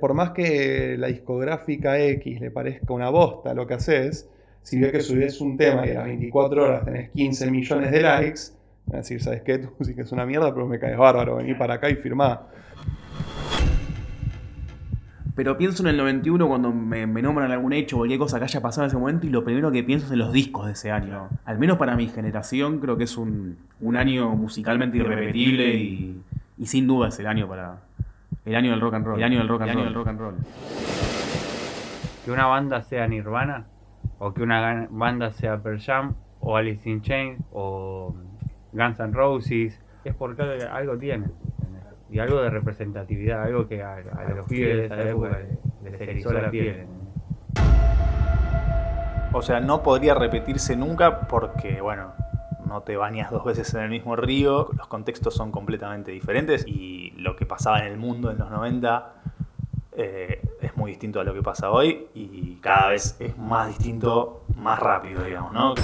Por más que la discográfica X le parezca una bosta lo que haces, si ves que subes un tema y a las 24 horas tenés 15 millones de likes, a decir, ¿sabes qué? Tú sí que es una mierda, pero me caes bárbaro, vení para acá y firmá. Pero pienso en el 91 cuando me, nombran algún hecho o cualquier cosa que haya pasado en ese momento y lo primero que pienso es en los discos de ese año. Al menos para mi generación creo que es un, año musicalmente irrepetible y, sin duda es el año para... El año del rock and roll. El año del rock and, roll. Del rock and roll. Que una banda sea Nirvana o que una banda sea Pearl Jam o Alice in Chains o Guns N' Roses es porque algo tiene y algo de representatividad, algo que a, los pibes de esa época les erizó la piel. O sea, no podría repetirse nunca porque, bueno, no te bañas dos veces en el mismo río, los contextos son completamente diferentes y lo que pasaba en el mundo en los 90 eh, es muy distinto a lo que pasa hoy y cada vez es más distinto, más rápido, digamos, ¿no?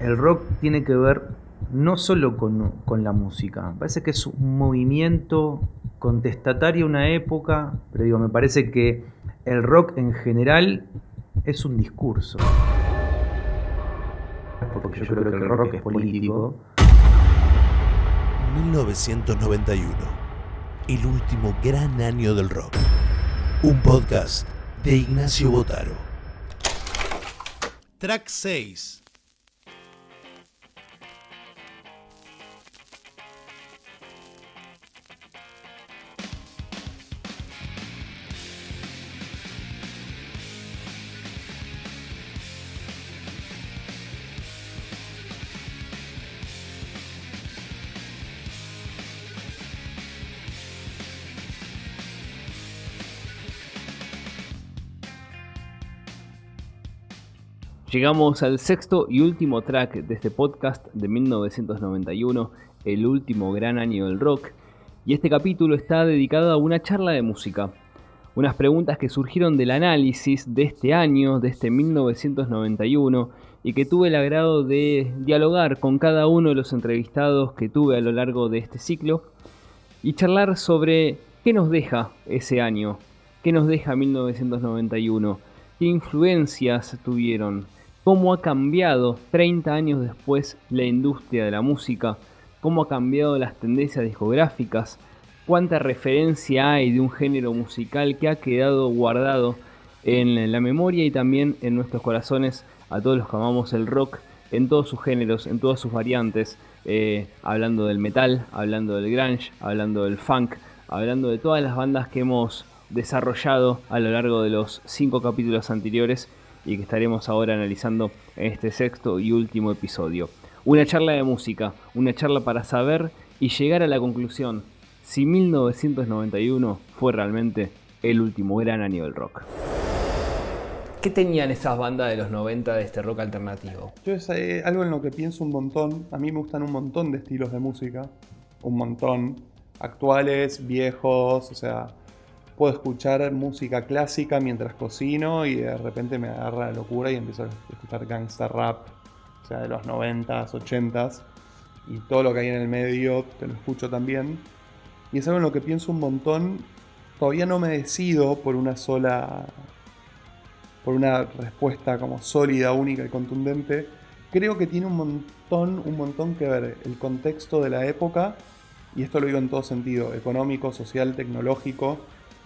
El rock tiene que ver no solo con, la música. Me parece que es un movimiento contestatario a una época, pero digo, me parece que el rock en general es un discurso. Porque yo creo que el rock es político. 1991, el último gran año del rock. Un podcast de Ignacio Botaro. Track 6. Llegamos al sexto y último track de este podcast de 1991, el último gran año del rock, y este capítulo está dedicado a una charla de música, unas preguntas que surgieron del análisis de este año, de este 1991, y que tuve el agrado de dialogar con cada uno de los entrevistados que tuve a lo largo de este ciclo, y charlar sobre qué nos deja ese año, qué nos deja 1991, qué influencias tuvieron, cómo ha cambiado 30 años después la industria de la música, cómo ha cambiado las tendencias discográficas, cuánta referencia hay de un género musical que ha quedado guardado en la memoria y también en nuestros corazones a todos los que amamos el rock en todos sus géneros, en todas sus variantes, eh, hablando del metal, hablando del grunge, hablando del funk, hablando de todas las bandas que hemos desarrollado a lo largo de los cinco capítulos anteriores y que estaremos ahora analizando en este sexto y último episodio. Una charla de música, una charla para saber y llegar a la conclusión si 1991 fue realmente el último gran año del rock. ¿Qué tenían esas bandas de los 90 de este rock alternativo? Yo es eh, algo en lo que pienso un montón. A mí me gustan un montón de estilos de música. Un montón. Actuales, viejos, o sea, puedo escuchar música clásica mientras cocino y de repente me agarra la locura y empiezo a escuchar gangsta rap, o sea, de los 90s, 80s, y todo lo que hay en el medio te lo escucho también. Y es algo en lo que pienso un montón. Todavía no me decido por una sola. por una respuesta como sólida, única y contundente. Creo que tiene un montón, un montón que ver el contexto de la época, y esto lo digo en todo sentido, económico, social, tecnológico,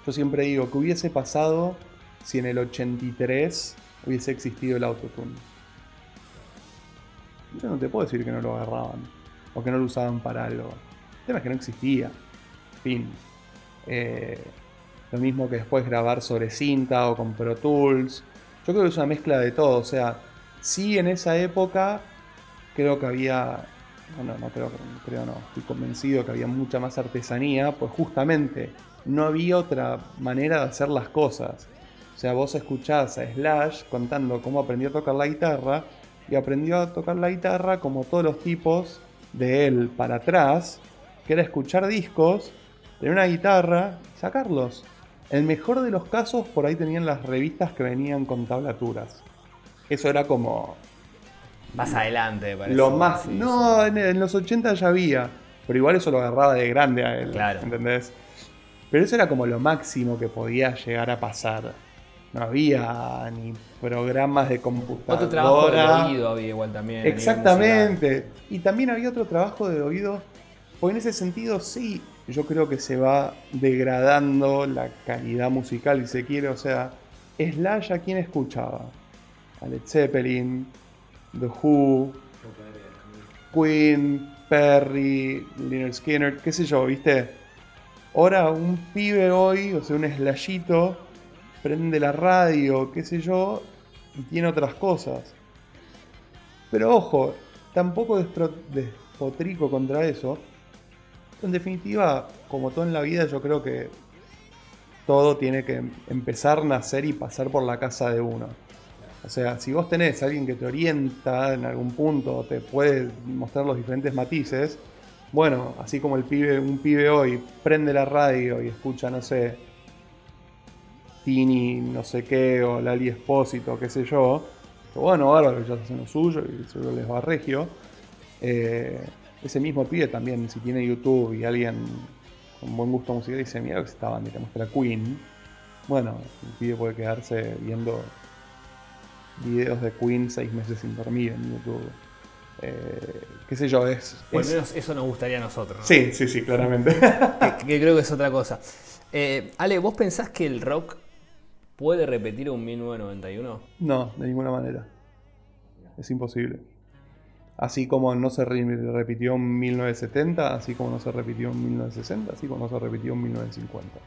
yo siempre digo, que hubiese pasado si en el 83 hubiese existido el autotune? Yo no te puedo decir que no lo agarraban o que no lo usaban para algo. El tema es que no existía. Fin. Eh, lo mismo que después grabar sobre cinta o con Pro Tools. Yo creo que es una mezcla de todo. O sea, sí en esa época creo que había. No, no, creo, creo no. Estoy convencido que había mucha más artesanía, pues justamente no había otra manera de hacer las cosas. O sea, vos escuchás a Slash contando cómo aprendió a tocar la guitarra y aprendió a tocar la guitarra como todos los tipos de él para atrás, que era escuchar discos, tener una guitarra y sacarlos. El mejor de los casos, por ahí tenían las revistas que venían con tablaturas. Eso era como. Más adelante, parece. Lo más. no, en, los 80 ya había. Pero igual eso lo agarraba de grande a él. Claro. ¿Entendés? Pero eso era como lo máximo que podía llegar a pasar. No había ni programas de computadora. Otro trabajo de oído había igual también. Exactamente. Y también había otro trabajo de oído. Porque en ese sentido sí, yo creo que se va degradando la calidad musical, si se quiere. O sea, Slash a quién escuchaba? A Led Zeppelin, The Who, Queen, Perry, Leonard Skinner, qué sé yo, ¿viste? Ahora un pibe hoy, o sea, un slashito, prende la radio, qué sé yo, y tiene otras cosas. Pero ojo, tampoco despotrico contra eso. En definitiva, como todo en la vida, yo creo que todo tiene que empezar, nacer y pasar por la casa de uno. O sea, si vos tenés a alguien que te orienta en algún punto, te puede mostrar los diferentes matices, bueno, así como el pibe, un pibe hoy prende la radio y escucha, no sé, Tini, no sé qué, o Lali Espósito, qué sé yo, bueno, bárbaro, ya hacen lo suyo y seguro les va regio. Eh, ese mismo pibe también, si tiene YouTube y alguien con buen gusto musical dice, mira que esta banda te muestra Queen, bueno, el pibe puede quedarse viendo videos de Queen seis meses sin dormir en YouTube. Eh, qué sé yo, es... O al es- menos eso nos gustaría a nosotros. ¿no? Sí, sí, sí, claramente. que, que creo que es otra cosa. Eh, Ale, ¿vos pensás que el rock puede repetir un 1991? no, de ninguna manera. Es imposible. Así como no se re- repitió en 1970, así como no se repitió en 1960, así como no se repitió en 1950.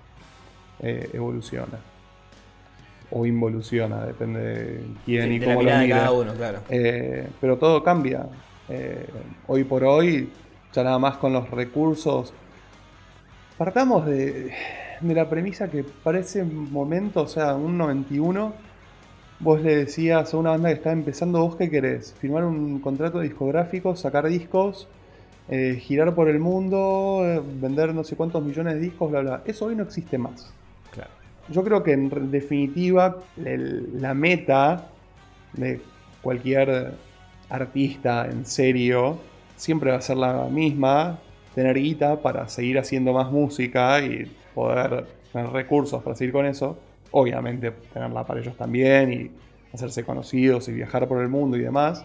Eh, evoluciona. O involuciona, depende de quién Sí, y de la cómo lo de mire. cada uno, claro. Eh, pero todo cambia. Eh, hoy por hoy, ya nada más con los recursos. Partamos de, de la premisa que para ese momento, o sea, un 91, vos le decías a una banda que está empezando, ¿vos qué querés? ¿Firmar un contrato discográfico, sacar discos, eh, girar por el mundo, vender no sé cuántos millones de discos, bla, bla? Eso hoy no existe más. Yo creo que en definitiva la meta de cualquier artista en serio siempre va a ser la misma, tener guita para seguir haciendo más música y poder tener recursos para seguir con eso. Obviamente tenerla para ellos también y hacerse conocidos y viajar por el mundo y demás.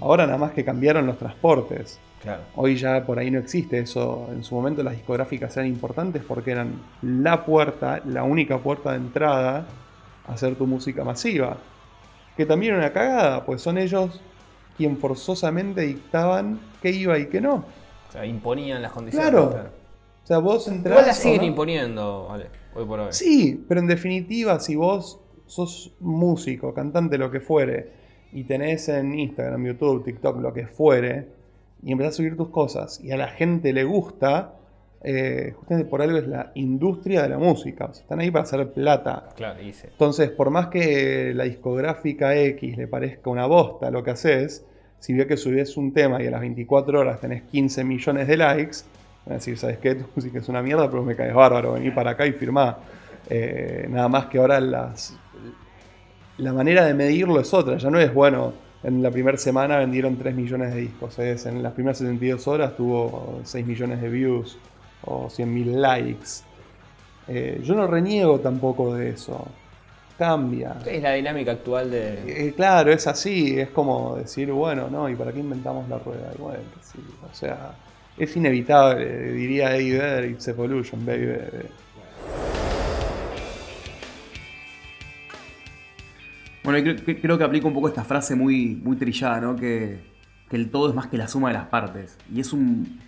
Ahora nada más que cambiaron los transportes. Claro. Hoy ya por ahí no existe eso. En su momento las discográficas eran importantes porque eran la puerta, la única puerta de entrada a hacer tu música masiva. Que también era una cagada, pues son ellos quien forzosamente dictaban qué iba y qué no. O sea, imponían las condiciones. Claro. O sea, vos entrás. Igual las siguen no. imponiendo, hoy por hoy. Sí, pero en definitiva, si vos sos músico, cantante, lo que fuere, y tenés en Instagram, YouTube, TikTok, lo que fuere, y empezás a subir tus cosas, y a la gente le gusta, eh, justamente por algo es la industria de la música. O sea, están ahí para hacer plata. Claro, hice. Entonces, por más que la discográfica X le parezca una bosta lo que haces, si ve que subís un tema y a las 24 horas tenés 15 millones de likes, van a decir, ¿sabes qué? Tu música es una mierda, pero me caes bárbaro, vení para acá y firmá. Eh, nada más que ahora las, la manera de medirlo es otra, ya no es bueno. En la primera semana vendieron 3 millones de discos, es, en las primeras 72 horas tuvo 6 millones de views o 100.000 likes. Eh, yo no reniego tampoco de eso. Cambia. Es la dinámica actual de. Eh, claro, es así, es como decir, bueno, no, ¿y para qué inventamos la rueda? Bueno, sí, o sea, es inevitable, diría Eddie Vedder, it's evolution, baby. Bueno, y creo, que- aplica un poco esta frase muy, muy trillada, ¿no? Que, que el todo es más que la suma de las partes. Y es un,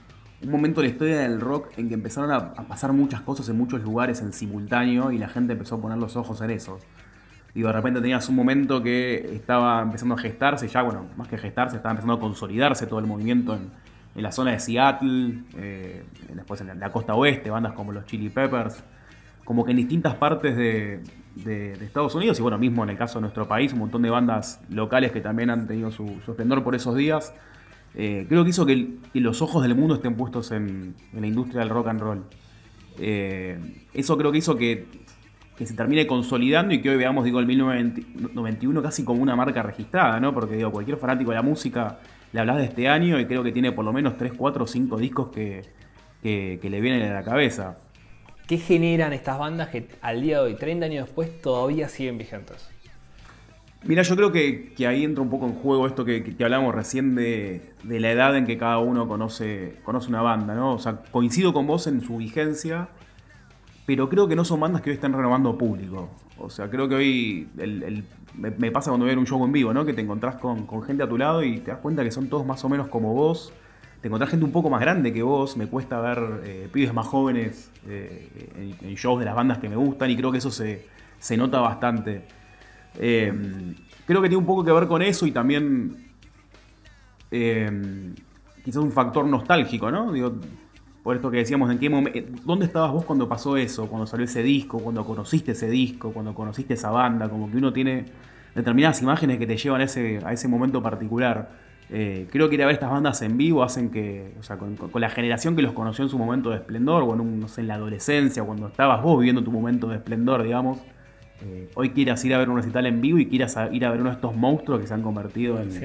un momento de la historia del rock en que empezaron a, pasar muchas cosas en muchos lugares en simultáneo y la gente empezó a poner los ojos en eso. Digo, de repente tenías un momento que estaba empezando a gestarse, ya, bueno, más que gestarse, estaba empezando a consolidarse todo el movimiento en, en la zona de Seattle, eh, después en la costa oeste, bandas como los Chili Peppers, como que en distintas partes de, de- Estados Unidos y bueno, mismo en el caso de nuestro país, un montón de bandas locales que también han tenido su, su esplendor por esos días. Eh, creo que hizo que, los ojos del mundo estén puestos en, la industria del rock and roll. Eh, eso creo que hizo que, se termine consolidando y que hoy veamos, digo, el 1991 casi como una marca registrada, ¿no? Porque digo, cualquier fanático de la música le hablas de este año y creo que tiene por lo menos 3, 4 o 5 discos que le vienen a la cabeza. ¿Qué generan estas bandas que al día de hoy, 30 años después, todavía siguen vigentes? Mira, yo creo que, que ahí entra un poco en juego esto que, que hablamos recién de, la edad en que cada uno conoce, conoce una banda, ¿no? O sea, coincido con vos en su vigencia, pero creo que no son bandas que hoy estén renovando público. O sea, creo que hoy me, pasa cuando veo un show en vivo, ¿no? Que te encontrás con, con gente a tu lado y te das cuenta que son todos más o menos como vos. Te encontrás gente un poco más grande que vos. Me cuesta ver eh, pibes más jóvenes eh, en, shows de las bandas que me gustan y creo que eso se, se nota bastante. Eh, creo que tiene un poco que ver con eso y también eh, quizás un factor nostálgico, ¿no? Por esto que decíamos, ¿en qué momento, ¿dónde estabas vos cuando pasó eso? Cuando salió ese disco, cuando conociste ese disco, cuando conociste esa banda, como que uno tiene determinadas imágenes que te llevan a ese, a ese momento particular. Eh, creo que ir a ver estas bandas en vivo hacen que, o sea, con, la generación que los conoció en su momento de esplendor, o en, un- no sé, en la adolescencia, cuando estabas vos viviendo tu momento de esplendor, digamos, eh, hoy quieras ir a ver un recital en vivo y quieras a- ir a ver uno de estos monstruos que se han convertido en, Sí,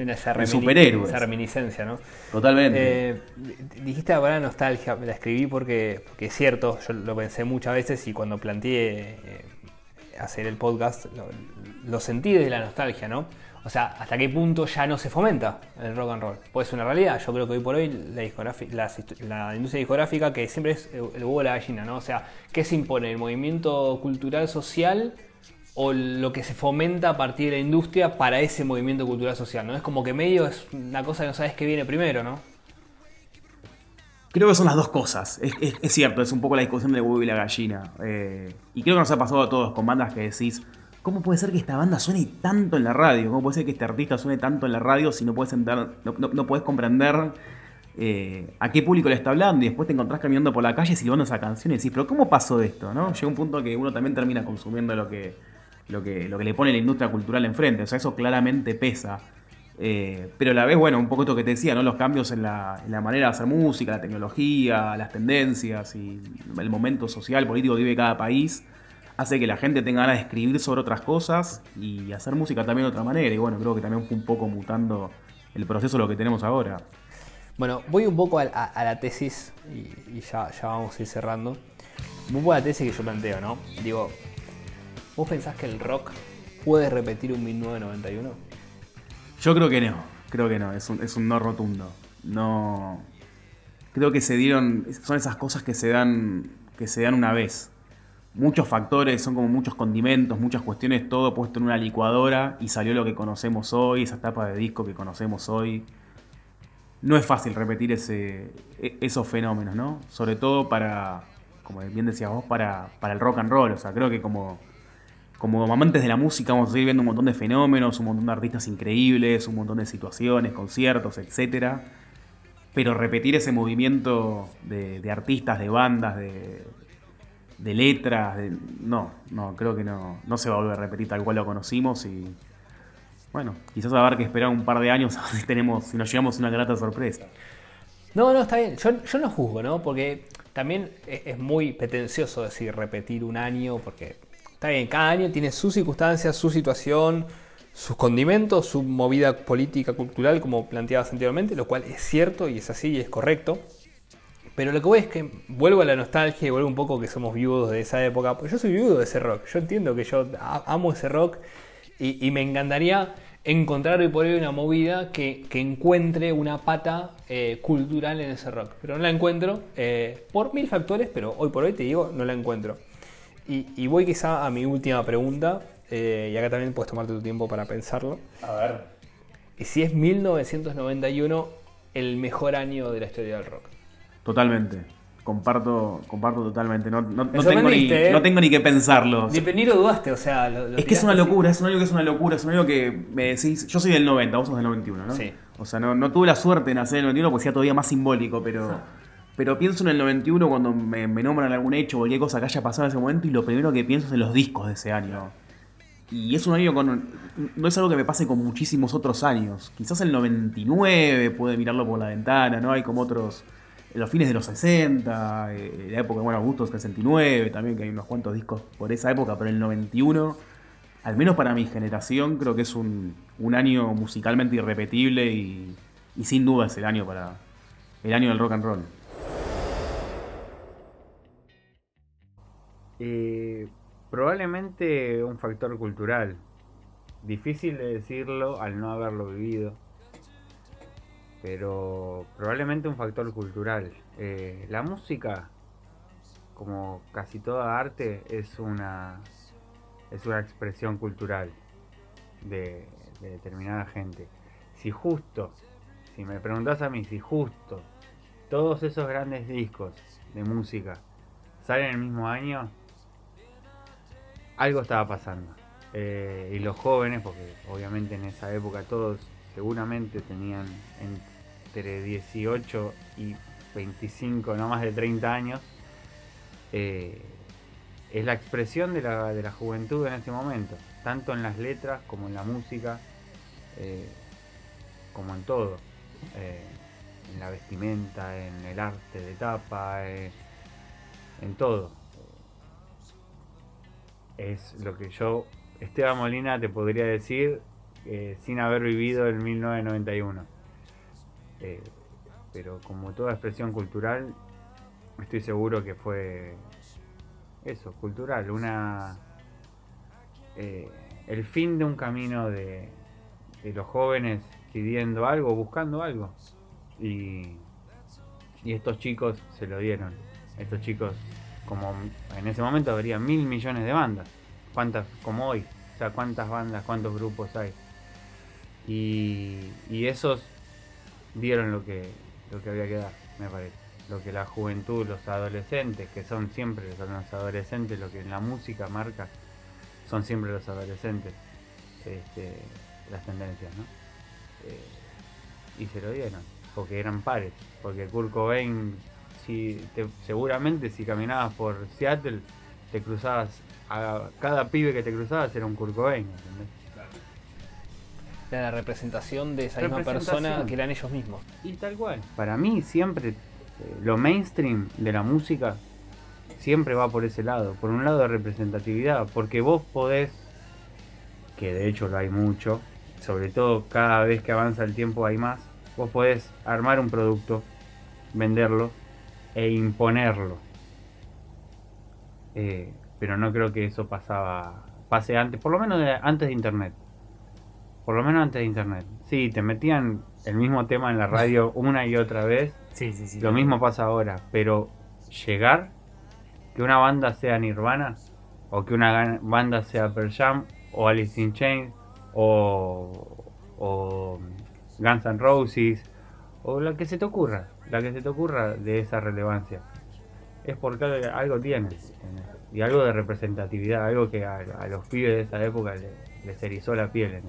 superhéroes. Esa reminiscencia, ¿no? Totalmente. Eh, dijiste la palabra nostalgia, me la escribí porque, porque es cierto, yo lo pensé muchas veces y cuando planteé hacer el podcast lo, lo sentí desde la nostalgia, ¿no? O sea, hasta qué punto ya no se fomenta el rock and roll. Puede ser una realidad. Yo creo que hoy por hoy la, industria discográfica que siempre es el huevo de la gallina, ¿no? O sea, ¿qué se impone? ¿El movimiento cultural social o lo que se fomenta a partir de la industria para ese movimiento cultural social, ¿no? Es como que medio es una cosa que no sabes qué viene primero, ¿no? Creo que son las dos cosas. Es, es- es cierto, es un poco la discusión del huevo y la gallina. Eh, y creo que nos ha pasado a todos con bandas que decís, ¿cómo puede ser que esta banda suene tanto en la radio? ¿Cómo puede ser que este artista suene tanto en la radio si no puedes, entrar, no, no- no comprender eh, a qué público le está hablando? Y después te encontrás caminando por la calle silbando esa canción y decís, ¿pero cómo pasó esto? Llega un punto que uno también termina consumiendo lo que, lo que, lo que le pone la industria cultural enfrente. O sea, eso claramente pesa. Eh, pero a la vez, bueno, un poco esto que te decía, ¿no? Los cambios en la, en la manera de hacer música, la tecnología, las tendencias y el momento social, político que vive cada país, hace que la gente tenga ganas de escribir sobre otras cosas y hacer música también de otra manera. Y bueno, creo que también fue un poco mutando el proceso de lo que tenemos ahora. Bueno, voy un poco a, a- a la tesis y, y ya, ya vamos a ir cerrando. Un poco a la tesis que yo planteo, ¿no? Digo, ¿vos pensás que el rock puede repetir un 1991? Yo creo que no, creo que no, es un, es un no rotundo. No. Creo que se dieron. Son esas cosas que se dan. que se dan una vez. Muchos factores, son como muchos condimentos, muchas cuestiones, todo puesto en una licuadora y salió lo que conocemos hoy, esa tapa de disco que conocemos hoy. No es fácil repetir ese, e- esos fenómenos, ¿no? Sobre todo para, como bien decías vos, para, para el rock and roll. O sea, creo que como, como amantes de la música vamos a seguir viendo un montón de fenómenos, un montón de artistas increíbles, un montón de situaciones, conciertos, etcétera. Pero repetir ese movimiento de, de artistas, de bandas, de, de letras, de- no, no, creo que no, no se va a volver a repetir tal cual lo conocimos y bueno, quizás haber que esperar un par de años a ver si tenemos, si nos llevamos una grata sorpresa. No, no, está bien. Yo, yo no juzgo, ¿no? Porque también es, es muy pretencioso decir repetir un año, porque está bien, cada año tiene sus circunstancias, su situación, sus condimentos, su movida política, cultural, como planteabas anteriormente, lo cual es cierto y es así y es correcto. Pero lo que voy es que vuelvo a la nostalgia y vuelvo un poco que somos viudos de esa época. Porque yo soy viudo de ese rock. Yo entiendo que yo amo ese rock y, y me encantaría encontrar hoy por hoy una movida que, que encuentre una pata eh, cultural en ese rock. Pero no la encuentro eh, por mil factores, pero hoy por hoy te digo, no la encuentro. Y, y voy quizá a mi última pregunta, eh, y acá también puedes tomarte tu tiempo para pensarlo. A ver. Y si es 1991 el mejor año de la historia del rock. Totalmente. Comparto, comparto totalmente. No, no- tengo ni, ¿eh? no tengo ni que pensarlo. Ni, ni lo dudaste, o sea. lo- lo Es que es una así. locura, es un año que es una locura, es un año que me decís. Yo soy del 90, vos sos del 91, ¿no? Sí. O sea, no, no tuve la suerte de nacer en el 91 porque sea todavía más simbólico, pero. Pero pienso en el 91 cuando me, me nombran algún hecho o cualquier cosa que haya pasado en ese momento y lo primero que pienso es en los discos de ese año. Y es un año con. No es algo que me pase con muchísimos otros años. Quizás el 99 puede mirarlo por la ventana, ¿no? Hay como otros. Los fines de los 60, eh, la época, bueno, Augusto 69, también que hay unos cuantos discos por esa época, pero el 91, al menos para mi generación, creo que es un, año musicalmente irrepetible y, y sin duda es el año para. el año del rock and roll. Eh, probablemente un factor cultural. Difícil de decirlo al no haberlo vivido. Pero probablemente un factor cultural. Eh, la música, como casi toda arte, es una, es una expresión cultural de, de determinada gente. Si justo, si me preguntas a mí, si justo todos esos grandes discos de música salen el mismo año, algo estaba pasando. Eh, y los jóvenes, porque obviamente en esa época todos seguramente tenían entre 18 y 25, no más de 30 años, eh, es la expresión de la, de la, juventud en ese momento, tanto en las letras como en la música, eh, como en todo, en la vestimenta, en el arte de tapa, en todo es lo que yo, Esteban Molina, te podría decir eh, sin haber vivido el 1991. Eh, pero como toda expresión cultural, estoy seguro que fue eso, cultural, una eh, el fin de un camino de, de, los jóvenes pidiendo algo, buscando algo. Y, y estos chicos se lo dieron. Estos chicos como en ese momento habría mil millones de bandas. ¿Cuántas, como hoy? O sea, ¿cuántas bandas, cuántos grupos hay? Y, y esos dieron lo que, lo que había que dar, me parece. Lo que la juventud, los adolescentes, que son siempre los adolescentes, lo que en la música marca, son siempre los adolescentes, este, las tendencias, ¿no? Eh, y se lo dieron, porque eran pares, porque Kurt Cobain si seguramente si caminabas por Seattle, te cruzabas, a cada pibe que te cruzabas era un Kurt Cobain, Era la representación de esa misma persona que eran ellos mismos. Y tal cual. Para mí siempre eh, lo mainstream de la música siempre va por ese lado, por un lado de representatividad, porque vos podés, que de hecho lo hay mucho, sobre todo cada vez que avanza el tiempo hay más, vos podés armar un producto, venderlo e imponerlo. Eh, pero no creo que eso pasaba pase antes, por lo menos antes de internet. Por lo menos antes de internet. Sí, te metían el mismo tema en la radio una y otra vez. Sí, sí, sí. Lo mismo pasa ahora, pero llegar que una banda sea Nirvana o que una banda sea Pearl Jam o Alice in Chains o, o Guns N' Roses o lo que se te ocurra la que se te ocurra de esa relevancia. Es porque algo tiene. Y algo de representatividad, algo que a, los pibes de esa época les, erizó la piel.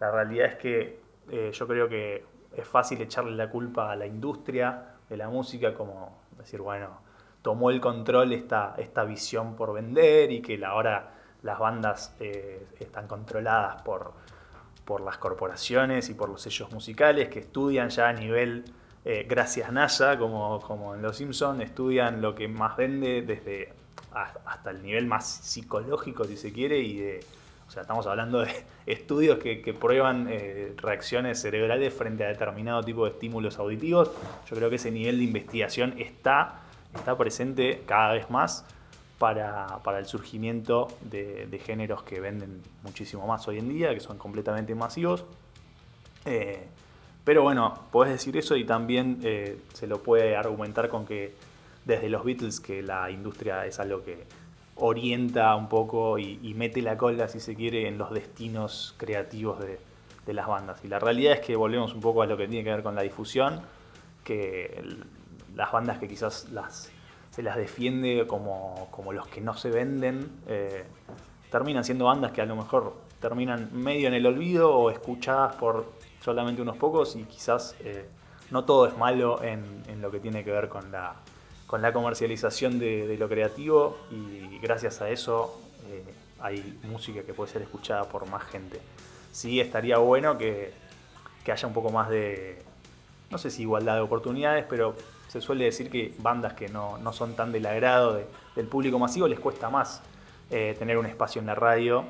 La realidad es que eh, yo creo que es fácil echarle la culpa a la industria de la música, como decir, bueno, tomó el control esta, esta visión por vender y que ahora las bandas eh, están controladas por, por las corporaciones y por los sellos musicales que estudian ya a nivel, eh, gracias NASA, como, como en Los Simpsons, estudian lo que más vende desde hasta el nivel más psicológico, si se quiere, y de, o sea, estamos hablando de estudios que, prueban eh, reacciones cerebrales frente a determinado tipo de estímulos auditivos. Yo creo que ese nivel de investigación está, está presente cada vez más para, el surgimiento de, géneros que venden muchísimo más hoy en día, que son completamente masivos. Eh, pero bueno, puedes decir eso y también eh, se lo puede argumentar con que desde los Beatles que la industria es algo que orienta un poco y, mete la cola, si se quiere, en los destinos creativos de, de, las bandas. Y la realidad es que volvemos un poco a lo que tiene que ver con la difusión, que las bandas que quizás las se las defiende como, los que no se venden, eh, terminan siendo bandas que a lo mejor terminan medio en el olvido o escuchadas por solamente unos pocos y quizás eh, no todo es malo en, lo que tiene que ver con la, con la comercialización de, lo creativo y gracias a eso eh, hay música que puede ser escuchada por más gente. Sí estaría bueno que, que haya un poco más de, no sé si igualdad de oportunidades, pero se suele decir que bandas que no, son tan del agrado del público masivo les cuesta más eh, tener un espacio en la radio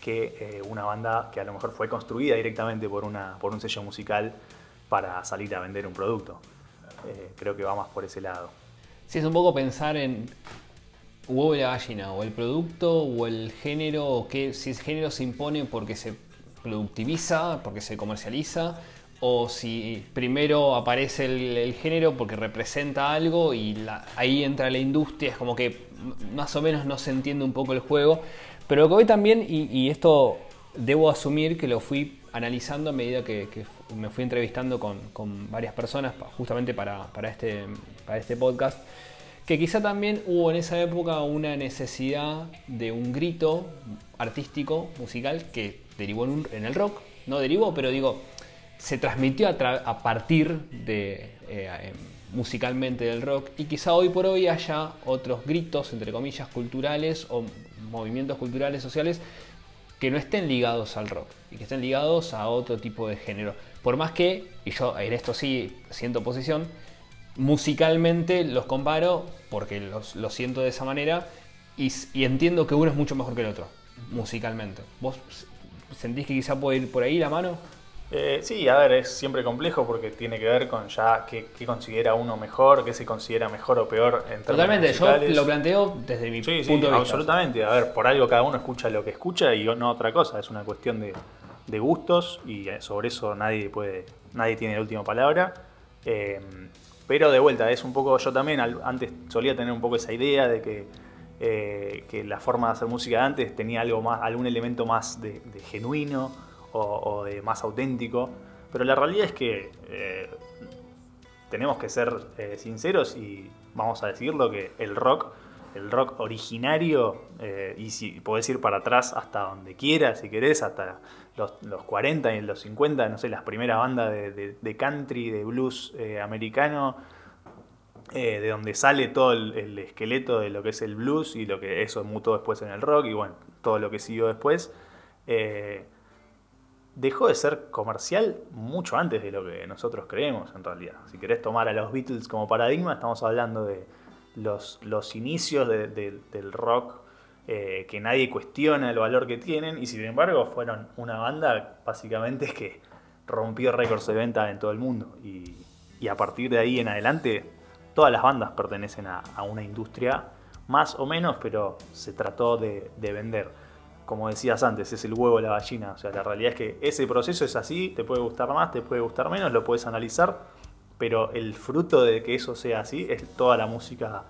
que eh, una banda que a lo mejor fue construida directamente por, una, por un sello musical para salir a vender un producto. creo que va más por ese lado. Sí, es un poco pensar en huevo y la gallina, o el producto, o el género, o que si el género se impone porque se productiviza, porque se comercializa, o si primero aparece el, género porque representa algo y ahí entra la industria, es como que más o menos no se entiende un poco el juego. Pero lo que voy también, y, esto debo asumir que lo fui analizando a medida que, que me fui entrevistando con, con varias personas justamente para, para este, para este podcast, que quizá también hubo en esa época una necesidad de un grito artístico, musical, que derivó en, el rock. No derivó, pero digo, se transmitió a, tra- a partir de eh, eh, musicalmente del rock y quizá hoy por hoy haya otros gritos, entre comillas, culturales o movimientos culturales sociales que no estén ligados al rock y que estén ligados a otro tipo de género. Por más que, y yo en esto sí siento posición, musicalmente los comparo porque los, siento de esa manera y, y entiendo que uno es mucho mejor que el otro, musicalmente. ¿Vos sentís que quizá puede ir por ahí la mano? Eh, sí, a ver, es siempre complejo porque tiene que ver con ya qué, qué considera uno mejor, qué se considera mejor o peor en términos Totalmente, yo lo planteo desde mi Sí, sí, punto de vista. absolutamente. A ver, por algo cada uno escucha lo que escucha y no otra cosa. Es una cuestión de, de gustos y eh, sobre eso nadie puede, nadie tiene la última palabra. Eh, pero de vuelta, es un poco, yo también al- antes solía tener un poco esa idea de que, eh, que la forma de hacer música de antes tenía algo más, algún elemento más de, de genuino o, de más auténtico. Pero la realidad es que eh, tenemos que ser eh, sinceros y vamos a decirlo que el rock, el rock originario, eh, y si podés ir para atrás hasta donde quieras, si querés, hasta los, los 40 y los 50, no sé, las primeras bandas de, de- de country, de blues americano, de donde sale todo el, el esqueleto de lo que es el blues y lo que eso mutó después en el rock y bueno, todo lo que siguió después. Dejó de ser comercial mucho antes de lo que nosotros creemos en realidad. Si querés tomar a los Beatles como paradigma, estamos hablando de los, inicios de- de- del rock eh, que nadie cuestiona el valor que tienen y sin embargo fueron una banda básicamente que rompió récords de venta en todo el mundo y, a partir de ahí en adelante todas las bandas pertenecen a, a una industria más o menos, pero se trató de, de vender como decías antes, es el huevo o la gallina. O sea, la realidad es que ese proceso es así, te puede gustar más, te puede gustar menos, lo puedes analizar, pero el fruto de que eso sea así es toda la música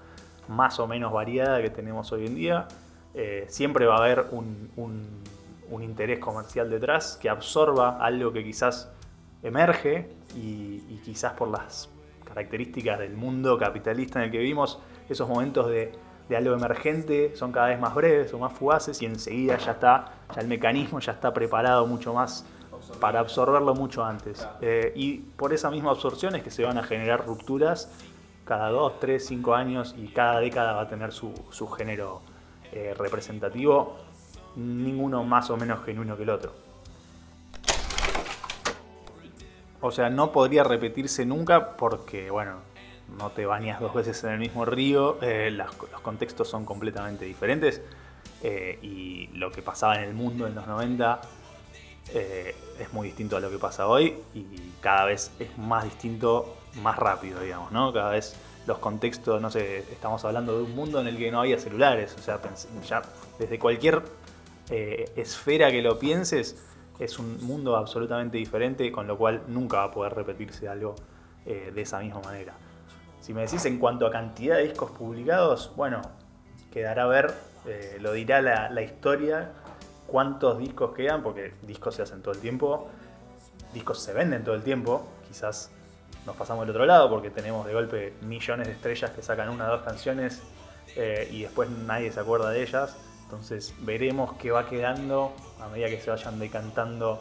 más o menos variada que tenemos hoy en día. Eh, siempre va a haber un, un- un interés comercial detrás que absorba algo que quizás emerge y, y quizás por las características del mundo capitalista en el que vivimos, esos momentos de, de algo emergente son cada vez más breves o más fugaces y enseguida ya está, ya el mecanismo ya está preparado mucho más para absorberlo mucho antes. Eh, y por esa misma absorción es que se van a generar rupturas cada 2, 3, 5 años y cada década va a tener su, su género eh, representativo, ninguno más o menos genuino que el otro. O sea, no podría repetirse nunca porque, bueno, no te bañas dos veces en el mismo río, eh, los contextos son completamente diferentes eh, y lo que pasaba en el mundo en los 90 eh, es muy distinto a lo que pasa hoy y cada vez es más distinto, más rápido, digamos, ¿no? Cada vez los contextos, no sé, estamos hablando de un mundo en el que no había celulares, o sea, ya desde cualquier esfera que lo pienses, es un mundo absolutamente diferente, con lo cual nunca va a poder repetirse algo de esa misma manera. Si me decís en cuanto a cantidad de discos publicados, bueno, quedará a ver, eh, lo dirá la, historia, cuántos discos quedan, porque discos se hacen todo el tiempo, discos se venden todo el tiempo, quizás nos pasamos del otro lado porque tenemos de golpe millones de estrellas que sacan una o dos canciones eh, y después nadie se acuerda de ellas. Entonces veremos qué va quedando a medida que se vayan decantando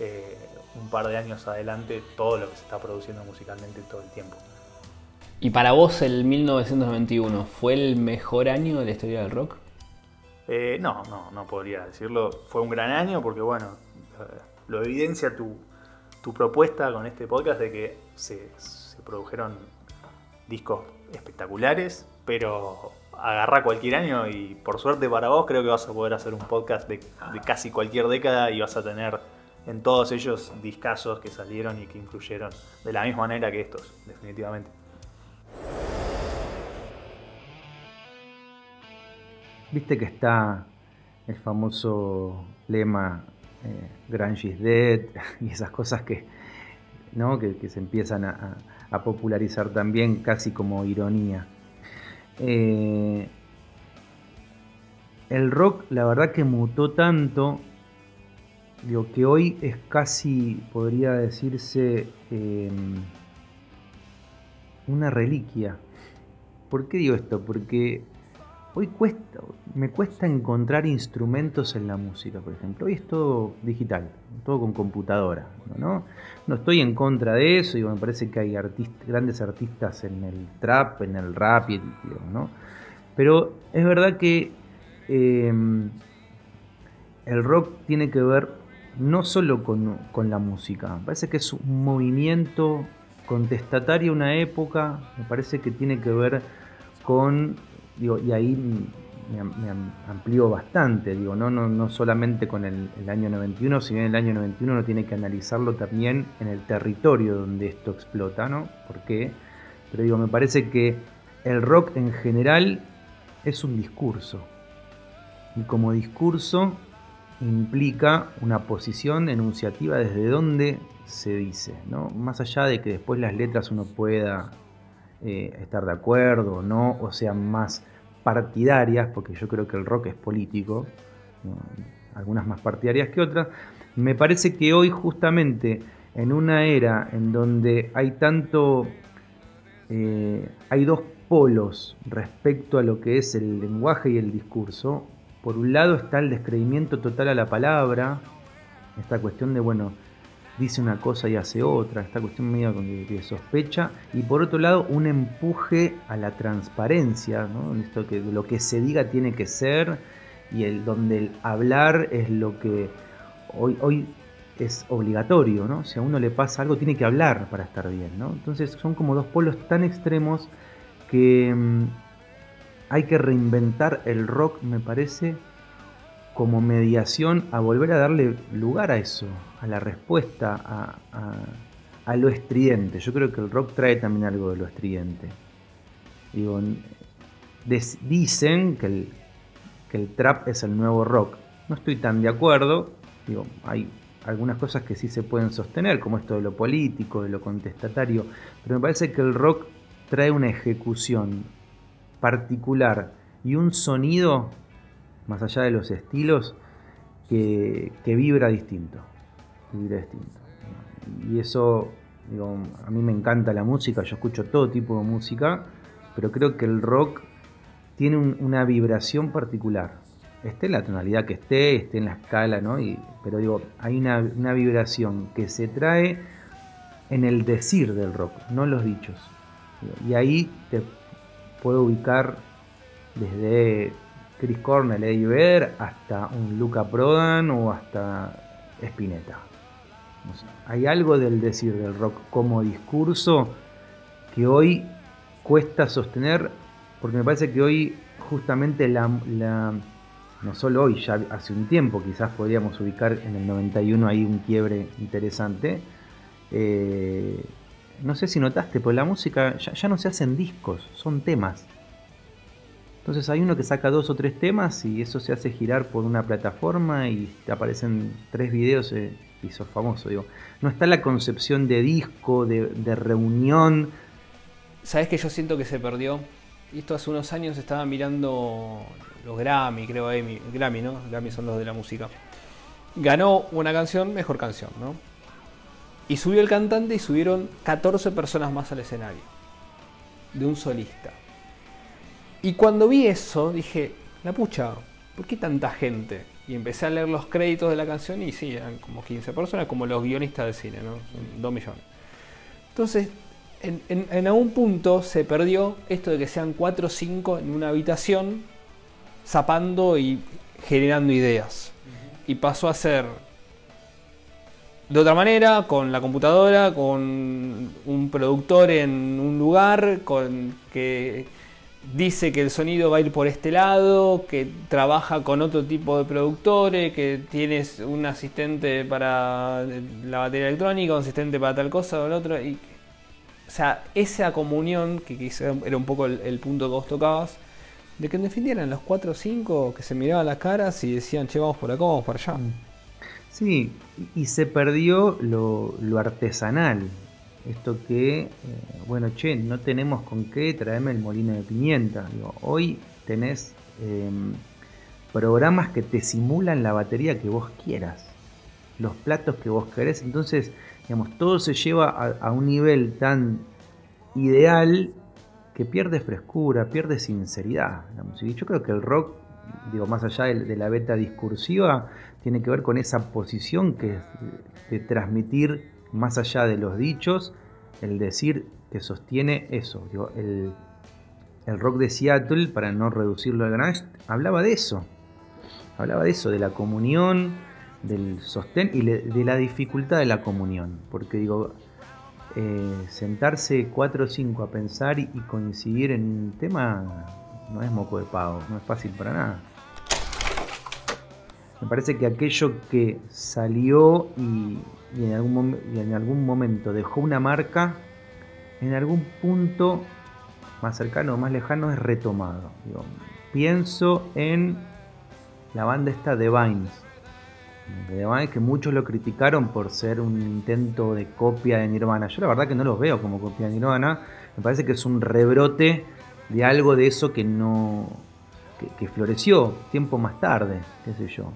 eh, un par de años adelante todo lo que se está produciendo musicalmente todo el tiempo. ¿Y para vos el 1991 fue el mejor año de la historia del rock? Eh, no, no, no podría decirlo. Fue un gran año porque, bueno, eh, lo evidencia tu, tu propuesta con este podcast de que se, se produjeron discos espectaculares, pero agarrá cualquier año y por suerte para vos creo que vas a poder hacer un podcast de, de casi cualquier década y vas a tener en todos ellos discazos que salieron y que influyeron de la misma manera que estos, definitivamente. Viste que está el famoso lema eh, is dead y esas cosas que, ¿no? que, se empiezan a, popularizar también casi como ironía. Eh, el rock, la verdad que mutó tanto, digo, que hoy es casi, podría decirse, eh, una reliquia. ¿Por qué digo esto? Porque hoy cuesta, me cuesta encontrar instrumentos en la música, por ejemplo. Hoy es todo digital, todo con computadora, ¿no? No estoy en contra de eso, digo, me parece que hay grandes artistas en el trap, en el rap, ¿no? Pero es verdad que em, el rock tiene que ver no solo con, con la música, me parece que es un movimiento contestatario a una época, me parece que tiene que ver con digo, y ahí me, amplió bastante, digo, no, no, no solamente con el, año 91, si bien el año 91 uno tiene que analizarlo también en el territorio donde esto explota, ¿no? ¿Por qué? Pero digo, me parece que el rock en general es un discurso. Y como discurso implica una posición enunciativa desde donde se dice, ¿no? Más allá de que después las letras uno pueda eh, estar de acuerdo o no, o sean más partidarias, porque yo creo que el rock es político, algunas más partidarias que otras, me parece que hoy justamente en una era en donde hay tanto, eh, hay dos polos respecto a lo que es el lenguaje y el discurso, por un lado está el descreimiento total a la palabra, esta cuestión de, bueno, dice una cosa y hace otra, esta cuestión medio de, sospecha, y por otro lado un empuje a la transparencia, ¿no? Esto que lo que se diga tiene que ser, y el, donde el hablar es lo que hoy, hoy es obligatorio, ¿no? Si a uno le pasa algo tiene que hablar para estar bien, ¿no? Entonces son como dos polos tan extremos que mm, hay que reinventar el rock, me parece, como mediación a volver a darle lugar a eso, a la respuesta, a, lo estridente. Yo creo que el rock trae también algo de lo estridente. Digo, dicen que el, que el trap es el nuevo rock. No estoy tan de acuerdo. Digo, hay algunas cosas que sí se pueden sostener, como esto de lo político, de lo contestatario, pero me parece que el rock trae una ejecución particular y un sonido más allá de los estilos, que, vibra distinto. Vibra distinto. Y eso, digo, a mí me encanta la música, yo escucho todo tipo de música, pero creo que el rock tiene una vibración particular. Esté en la tonalidad que esté, esté en la escala, ¿no? Y, pero digo, hay una, una vibración que se trae en el decir del rock, no en los dichos. Y ahí te puedo ubicar desde Chris Cornell, Eddie Vedder, hasta un Luca Prodan o hasta Spinetta. hay algo del decir del rock como discurso que hoy cuesta sostener, porque me parece que hoy justamente la, no solo hoy, ya hace un tiempo quizás podríamos ubicar en el 91 ahí un quiebre interesante. Eh, no sé si notaste, pero la música ya, ya no se hacen discos, son temas. Entonces hay uno que saca dos o tres temas y eso se hace girar por una plataforma y aparecen tres videos eh, y sos famoso. Digo. No está la concepción de disco, de, reunión. ¿Sabes que yo siento que se perdió? Y esto hace unos años estaba mirando los Grammy, creo Grammy, Grammy, ¿no? Grammy son los de la música. Ganó una canción, mejor canción, ¿no? Y subió el cantante y subieron 14 personas más al escenario. De un solista. Y cuando vi eso, dije, la pucha, ¿por qué tanta gente? Y empecé a leer los créditos de la canción y sí, eran como 15 personas, como los guionistas de cine, ¿no? 2 millones. Entonces, en, algún punto se perdió esto de que sean 4 o 5 en una habitación, zapando y generando ideas. Y pasó a ser de otra manera, con la computadora, con un productor en un lugar, con que dice que el sonido va a ir por este lado, que trabaja con otro tipo de productores, que tienes un asistente para la batería electrónica, un asistente para tal cosa o el otro. O sea, esa comunión, que quizá era un poco el, punto que vos tocabas, de que defendieran los 4 o 5 que se miraban las caras y decían, che, vamos por acá, vamos por allá. Sí, y se perdió lo, lo artesanal. Esto que, eh, bueno, che, no tenemos con qué traerme el molino de pimienta. Hoy tenés em, programas que te simulan la batería que vos quieras, los platos que vos querés. Entonces, digamos, todo se lleva a, un nivel tan ideal que pierde frescura, pierde sinceridad música. Y yo creo que el rock, digo, más allá de, de la beta discursiva, tiene que ver con esa posición que es de transmitir más allá de los dichos, el decir que sostiene eso. El, el rock de Seattle, para no reducirlo al grunge, hablaba de eso. Hablaba de eso, de la comunión, del sostén y de la dificultad de la comunión. Porque digo, eh, sentarse cuatro o cinco a pensar y coincidir en un tema no es moco de pavo, no es fácil para nada. Me parece que aquello que salió y, y en algún y en algún momento dejó una marca, en algún punto más cercano o más lejano es retomado. Pienso en la banda esta de Vines. De Vines que muchos lo criticaron por ser un intento de copia de Nirvana. Yo la verdad que no los veo como copia de Nirvana. Me parece que es un rebrote de algo de eso que no. que, que floreció tiempo más tarde, qué sé yo.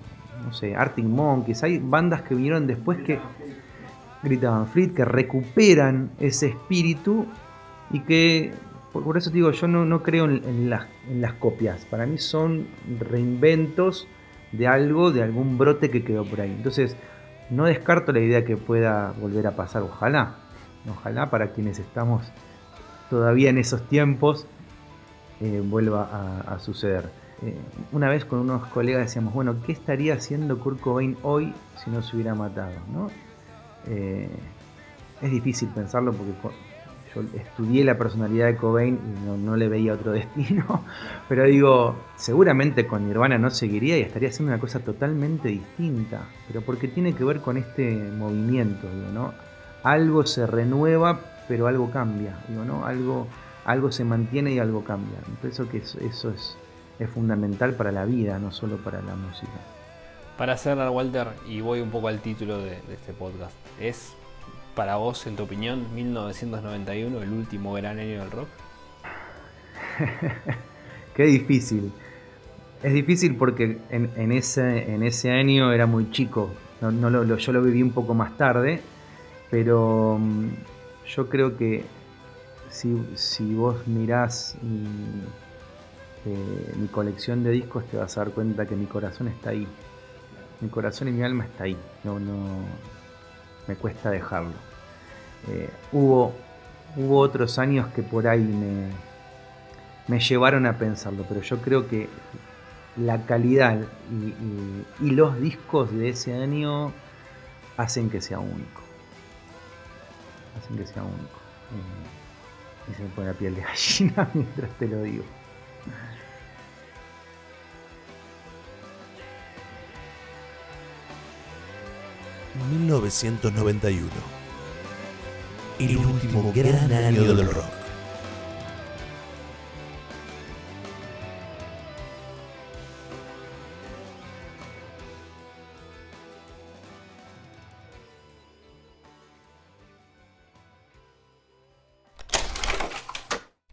No sé, Arctic Monkeys, hay bandas que vinieron después que gritaban Fleet, que recuperan ese espíritu y que, por, eso digo, yo no, no creo en, las, en las copias. Para mí son reinventos de algo, de algún brote que quedó por ahí. Entonces, no descarto la idea que pueda volver a pasar, ojalá. Ojalá para quienes estamos todavía en esos tiempos eh, vuelva a suceder. Eh, una vez con unos colegas decíamos, bueno, ¿qué estaría haciendo Kurt Cobain hoy si no se hubiera matado? ¿no? Eh, es difícil pensarlo porque yo estudié la personalidad de Cobain y no, no le veía otro destino, pero digo, seguramente con Nirvana no seguiría y estaría haciendo una cosa totalmente distinta, pero porque tiene que ver con este movimiento, digo, ¿no? Algo se renueva, pero algo cambia, digo, ¿no? Algo, algo se mantiene y algo cambia. Pienso que eso, eso es, es fundamental para la vida, no solo para la música. Para cerrar, Walter, y voy un poco al título de, de este podcast, ¿es para vos, en tu opinión, 1991 el último gran año del rock? Qué difícil. Es difícil porque en, en ese, en ese año era muy chico. No, no lo- lo- yo lo viví un poco más tarde. Pero mm, yo creo que si, si vos mirás mi, eh, mi colección de discos te vas a dar cuenta que mi corazón está ahí. Mi corazón y mi alma está ahí. No, me cuesta dejarlo. Eh, hubo, otros años que por ahí me, llevaron a pensarlo, pero yo creo que la calidad y los discos de ese año hacen que sea único. Hacen que sea único. Eh, y se me pone la piel de gallina mientras te lo digo. ...1991... ...el último gran año del rock.